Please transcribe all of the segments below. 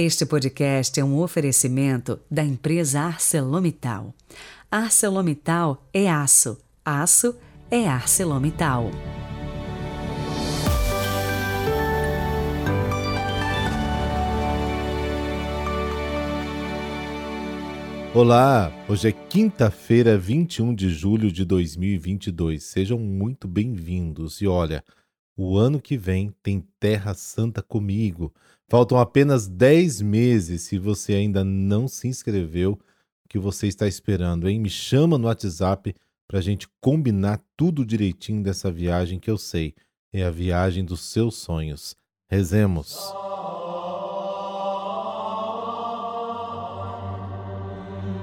Este podcast é um oferecimento da empresa ArcelorMittal. ArcelorMittal é aço, aço é ArcelorMittal. Olá, hoje é quinta-feira, 21 de julho de 2022. Sejam muito bem-vindos. E olha, o ano que vem tem Terra Santa comigo. Faltam apenas 10 meses. Se você ainda não se inscreveu, o que você está esperando, hein? Me chama no WhatsApp para a gente combinar tudo direitinho dessa viagem que eu sei é a viagem dos seus sonhos. Rezemos.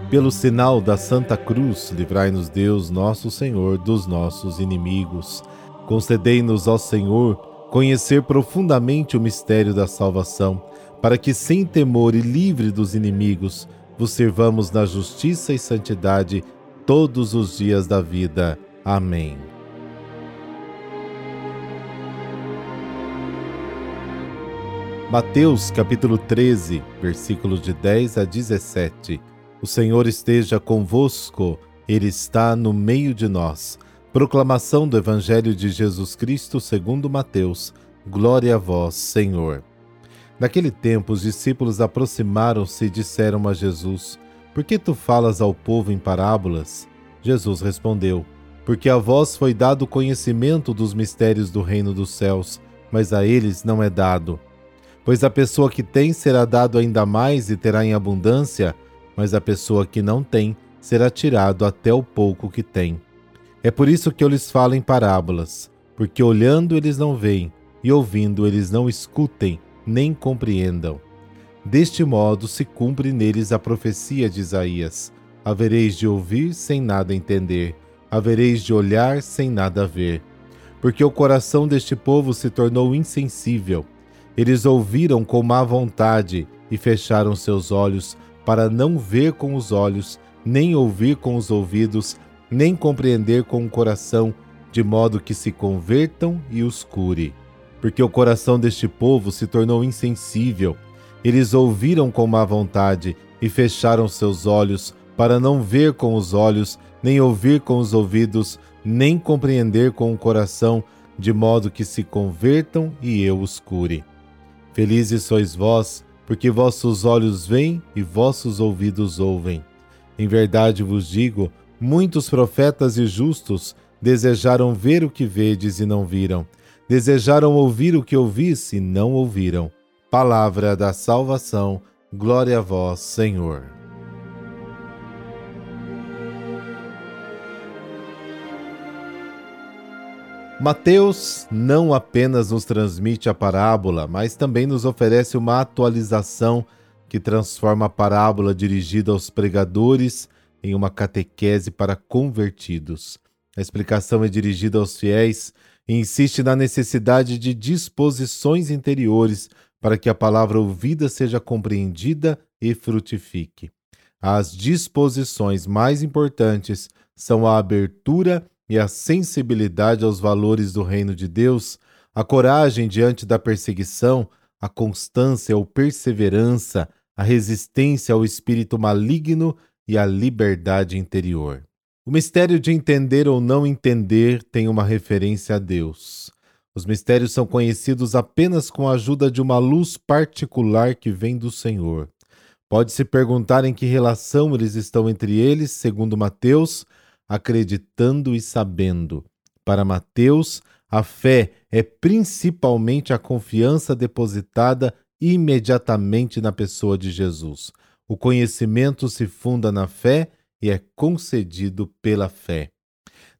Pelo sinal da Santa Cruz, livrai-nos Deus, nosso Senhor, dos nossos inimigos. Concedei-nos, ó Senhor, conhecer profundamente o mistério da salvação, para que, sem temor e livre dos inimigos, vos servamos na justiça e santidade todos os dias da vida. Amém. Mateus capítulo 13, versículos de 10 a 17. O Senhor esteja convosco, Ele está no meio de nós. Proclamação do Evangelho de Jesus Cristo segundo Mateus. Glória a vós, Senhor. Naquele tempo, os discípulos aproximaram-se e disseram a Jesus: Por que tu falas ao povo em parábolas? Jesus respondeu: Porque a vós foi dado conhecimento dos mistérios do reino dos céus, mas a eles não é dado. Pois a pessoa que tem será dado ainda mais e terá em abundância, mas a pessoa que não tem será tirado até o pouco que tem. É por isso que eu lhes falo em parábolas, porque olhando eles não veem, e ouvindo eles não escutem, nem compreendam. Deste modo se cumpre neles a profecia de Isaías: havereis de ouvir sem nada entender, havereis de olhar sem nada ver. Porque o coração deste povo se tornou insensível. Eles ouviram com má vontade e fecharam seus olhos para não ver com os olhos, nem ouvir com os ouvidos, nem compreender com o coração, de modo que se convertam e os cure. Porque o coração deste povo se tornou insensível. Eles ouviram com má vontade e fecharam seus olhos para não ver com os olhos, nem ouvir com os ouvidos, nem compreender com o coração, de modo que se convertam e eu os cure. Felizes sois vós, porque vossos olhos veem e vossos ouvidos ouvem. Em verdade vos digo, Muitos profetas e justos desejaram ver o que vedes e não viram, desejaram ouvir o que ouvis e não ouviram. Palavra da salvação, glória a vós, Senhor. Mateus não apenas nos transmite a parábola, mas também nos oferece uma atualização que transforma a parábola dirigida aos pregadores em uma catequese para convertidos. A explicação é dirigida aos fiéis e insiste na necessidade de disposições interiores para que a palavra ouvida seja compreendida e frutifique. As disposições mais importantes são a abertura e a sensibilidade aos valores do reino de Deus, a coragem diante da perseguição, a constância ou perseverança, a resistência ao espírito maligno e a liberdade interior. O mistério de entender ou não entender tem uma referência a Deus. Os mistérios são conhecidos apenas com a ajuda de uma luz particular que vem do Senhor. Pode-se perguntar em que relação eles estão entre eles, segundo Mateus, acreditando e sabendo. Para Mateus, a fé é principalmente a confiança depositada imediatamente na pessoa de Jesus. O conhecimento se funda na fé e é concedido pela fé.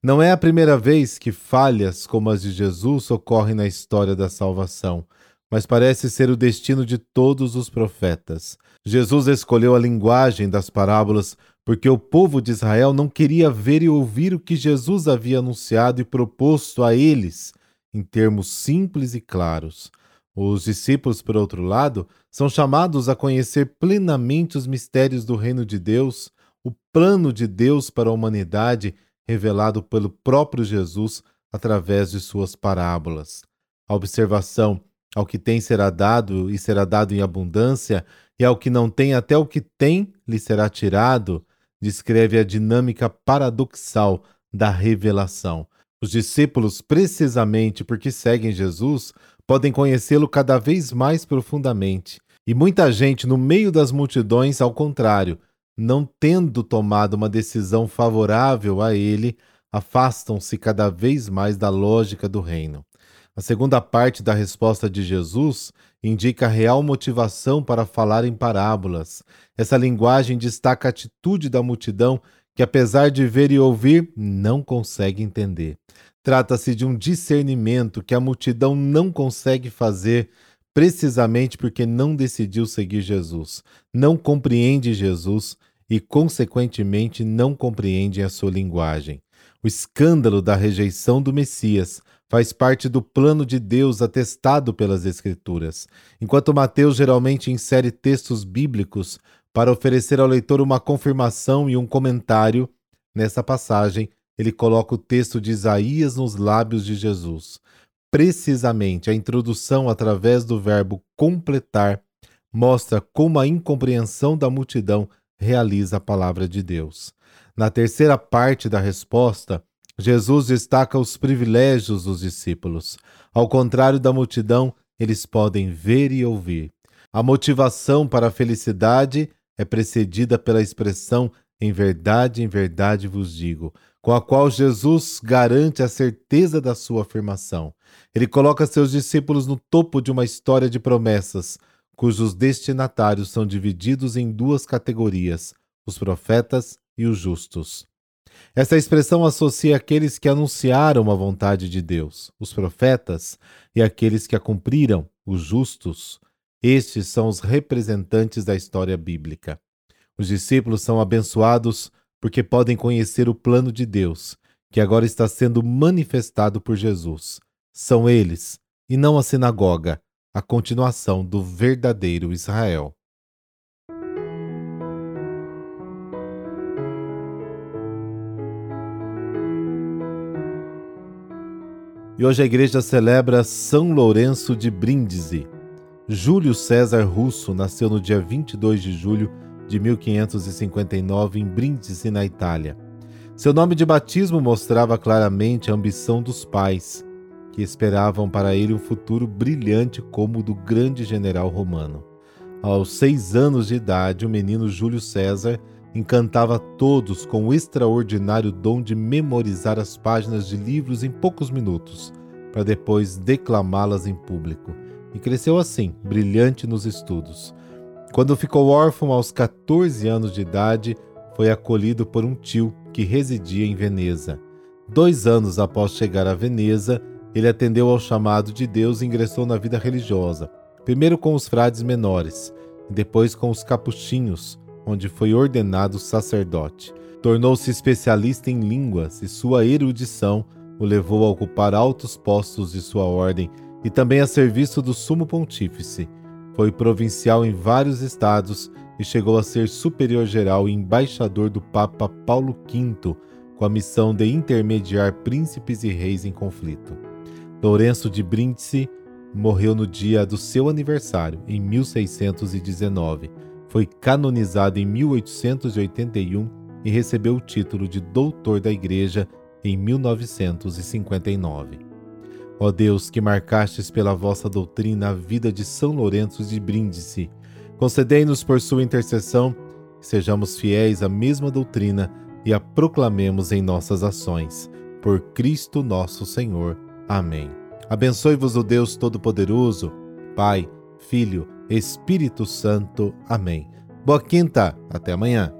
Não é a primeira vez que falhas como as de Jesus ocorrem na história da salvação, mas parece ser o destino de todos os profetas. Jesus escolheu a linguagem das parábolas porque o povo de Israel não queria ver e ouvir o que Jesus havia anunciado e proposto a eles, em termos simples e claros. Os discípulos, por outro lado, são chamados a conhecer plenamente os mistérios do reino de Deus, o plano de Deus para a humanidade revelado pelo próprio Jesus através de suas parábolas. A observação ao que tem será dado e será dado em abundância e ao que não tem, até o que tem lhe será tirado, descreve a dinâmica paradoxal da revelação. Os discípulos, precisamente porque seguem Jesus, podem conhecê-lo cada vez mais profundamente. E muita gente, no meio das multidões, ao contrário, não tendo tomado uma decisão favorável a ele, afastam-se cada vez mais da lógica do reino. A segunda parte da resposta de Jesus indica a real motivação para falar em parábolas. Essa linguagem destaca a atitude da multidão que, apesar de ver e ouvir, não consegue entender. Trata-se de um discernimento que a multidão não consegue fazer precisamente porque não decidiu seguir Jesus, não compreende Jesus e, consequentemente, não compreende a sua linguagem. O escândalo da rejeição do Messias faz parte do plano de Deus atestado pelas Escrituras. Enquanto Mateus geralmente insere textos bíblicos para oferecer ao leitor uma confirmação e um comentário, nessa passagem ele coloca o texto de Isaías nos lábios de Jesus. Precisamente a introdução através do verbo completar mostra como a incompreensão da multidão realiza a palavra de Deus. Na terceira parte da resposta, Jesus destaca os privilégios dos discípulos. Ao contrário da multidão, eles podem ver e ouvir. A motivação para a felicidade é precedida pela expressão em verdade, em verdade vos digo, com a qual Jesus garante a certeza da sua afirmação. Ele coloca seus discípulos no topo de uma história de promessas, cujos destinatários são divididos em duas categorias: os profetas e os justos. Essa expressão associa aqueles que anunciaram a vontade de Deus, os profetas, e aqueles que a cumpriram, os justos. Estes são os representantes da história bíblica. Os discípulos são abençoados porque podem conhecer o plano de Deus, que agora está sendo manifestado por Jesus. São eles, e não a sinagoga, a continuação do verdadeiro Israel. E hoje a igreja celebra São Lourenço de Brindisi. Júlio César Russo nasceu no dia 22 de julho de 1559 em Brindisi, na Itália. Seu nome de batismo mostrava claramente a ambição dos pais, que esperavam para ele um futuro brilhante como o do grande general romano. Aos seis anos de idade, o menino Júlio César encantava todos com o extraordinário dom de memorizar as páginas de livros em poucos minutos, para depois declamá-las em público, e cresceu assim, brilhante nos estudos. Quando ficou órfão aos 14 anos de idade, foi acolhido por um tio que residia em Veneza. Dois anos após chegar a Veneza, ele atendeu ao chamado de Deus e ingressou na vida religiosa, primeiro com os frades menores, depois com os capuchinhos, onde foi ordenado sacerdote. Tornou-se especialista em línguas e sua erudição o levou a ocupar altos postos de sua ordem e também a serviço do sumo pontífice. Foi provincial em vários estados e chegou a ser superior-geral e embaixador do Papa Paulo V, com a missão de intermediar príncipes e reis em conflito. Lourenço de Brindisi morreu no dia do seu aniversário, em 1619 foi canonizado em 1881 e recebeu o título de doutor da Igreja em 1959. Ó Deus, que marcastes pela vossa doutrina a vida de São Lourenço de Brindisi, concedei-nos por sua intercessão que sejamos fiéis à mesma doutrina e a proclamemos em nossas ações. Por Cristo nosso Senhor. Amém. Abençoe-vos o Deus Todo-Poderoso, Pai, Filho Espírito Santo. Amém. Boa quinta, até amanhã.